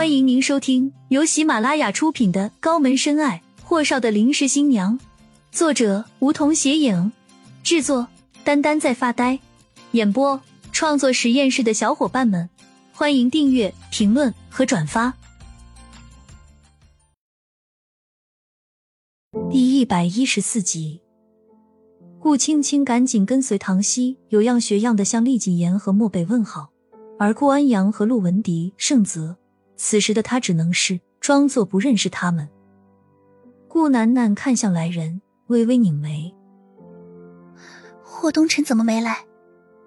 欢迎您收听由喜马拉雅出品的《高门深爱：霍少的临时新娘》，作者梧桐斜影，制作丹丹在发呆，演播创作实验室的小伙伴们，欢迎订阅、评论和转发。第一百一十四集，顾青青赶紧跟随唐熙，有样学样的向厉谨言和漠北问好，而顾安阳和陆文迪、盛泽。此时的他只能是装作不认识他们。顾楠楠看向来人，微微拧眉：“霍东辰怎么没来？”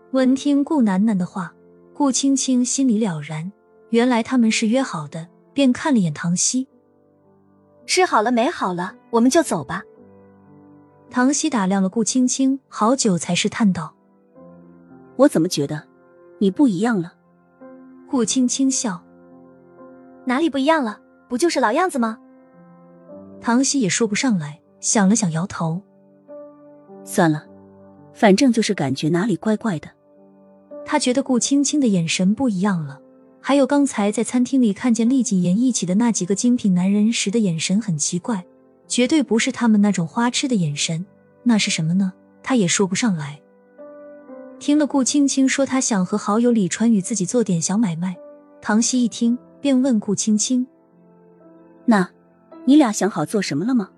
闻听顾楠楠的话，顾青青心里了然，原来他们是约好的，便看了眼唐熙：“吃好了没？好了，我们就走吧。”唐熙打量了顾青青好久，才试探道：“我怎么觉得你不一样了？”顾青青笑。哪里不一样了？不就是老样子吗？唐熙也说不上来，想了想，摇头。算了，反正就是感觉哪里怪怪的。他觉得顾青青的眼神不一样了，还有刚才在餐厅里看见厉谨言一起的那几个精品男人时的眼神很奇怪，绝对不是他们那种花痴的眼神。那是什么呢？他也说不上来。听了顾青青说，他想和好友李川与自己做点小买卖。唐熙一听。便问顾青青：“那，你俩想好做什么了吗？”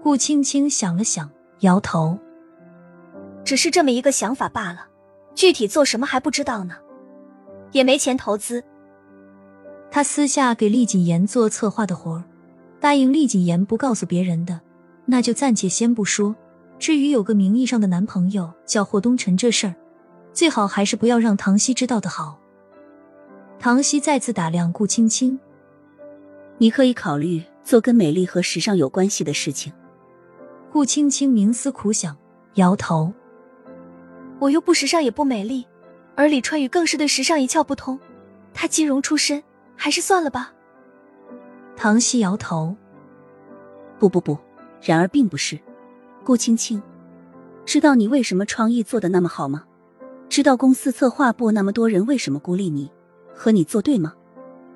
顾青青想了想，摇头：“只是这么一个想法罢了，具体做什么还不知道呢，也没钱投资。”他私下给厉谨言做策划的活儿，答应厉谨言不告诉别人的，那就暂且先不说。至于有个名义上的男朋友叫霍东辰这事儿，最好还是不要让唐熙知道的好。唐熙再次打量顾青青，你可以考虑做跟美丽和时尚有关系的事情。顾青青冥思苦想，摇头。我又不时尚也不美丽，而李川宇更是对时尚一窍不通。他金融出身，还是算了吧。唐熙摇头。不不不，然而并不是。顾青青，知道你为什么创意做的那么好吗？知道公司策划部那么多人为什么孤立你？和你作对吗？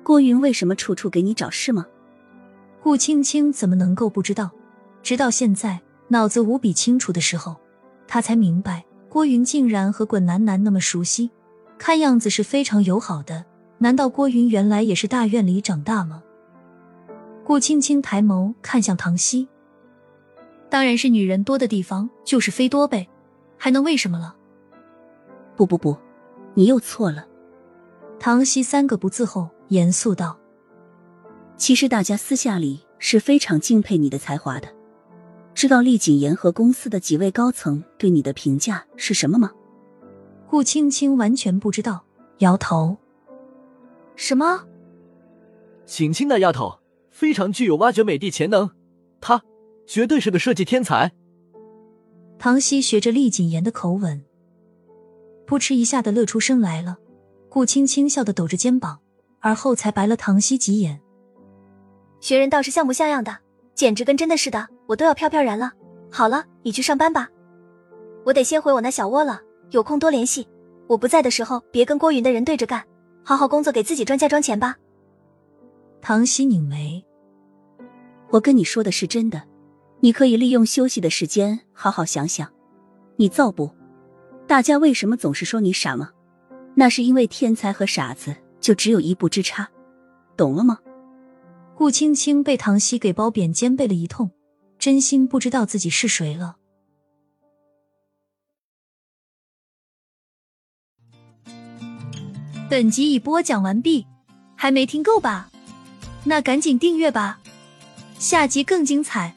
郭云为什么处处给你找事吗？顾青青怎么能够不知道？直到现在脑子无比清楚的时候，她才明白郭云竟然和滚男男那么熟悉，看样子是非常友好的。难道郭云原来也是大院里长大吗？顾青青抬眸看向唐熙，当然是女人多的地方就是非多呗，还能为什么了？不不不，你又错了。唐熙三个不字后，严肃道：“其实大家私下里是非常敬佩你的才华的。知道厉谨言和公司的几位高层对你的评价是什么吗？”顾青青完全不知道，摇头：“什么？青青那丫头非常具有挖掘美的潜能，她绝对是个设计天才。”唐熙学着厉谨言的口吻，扑哧一下的乐出声来了。顾青青笑的抖着肩膀，而后才白了唐熙几眼。学人倒是像模像样的，简直跟真的似的，我都要飘飘然了。好了，你去上班吧，我得先回我那小窝了。有空多联系，我不在的时候别跟郭云的人对着干，好好工作，给自己赚嫁妆钱吧。唐熙拧眉，我跟你说的是真的，你可以利用休息的时间好好想想，你造不？大家为什么总是说你傻吗？那是因为天才和傻子就只有一步之差，懂了吗？顾青青被唐熙给褒贬兼备了一通，真心不知道自己是谁了。本集已播讲完毕，还没听够吧？那赶紧订阅吧，下集更精彩。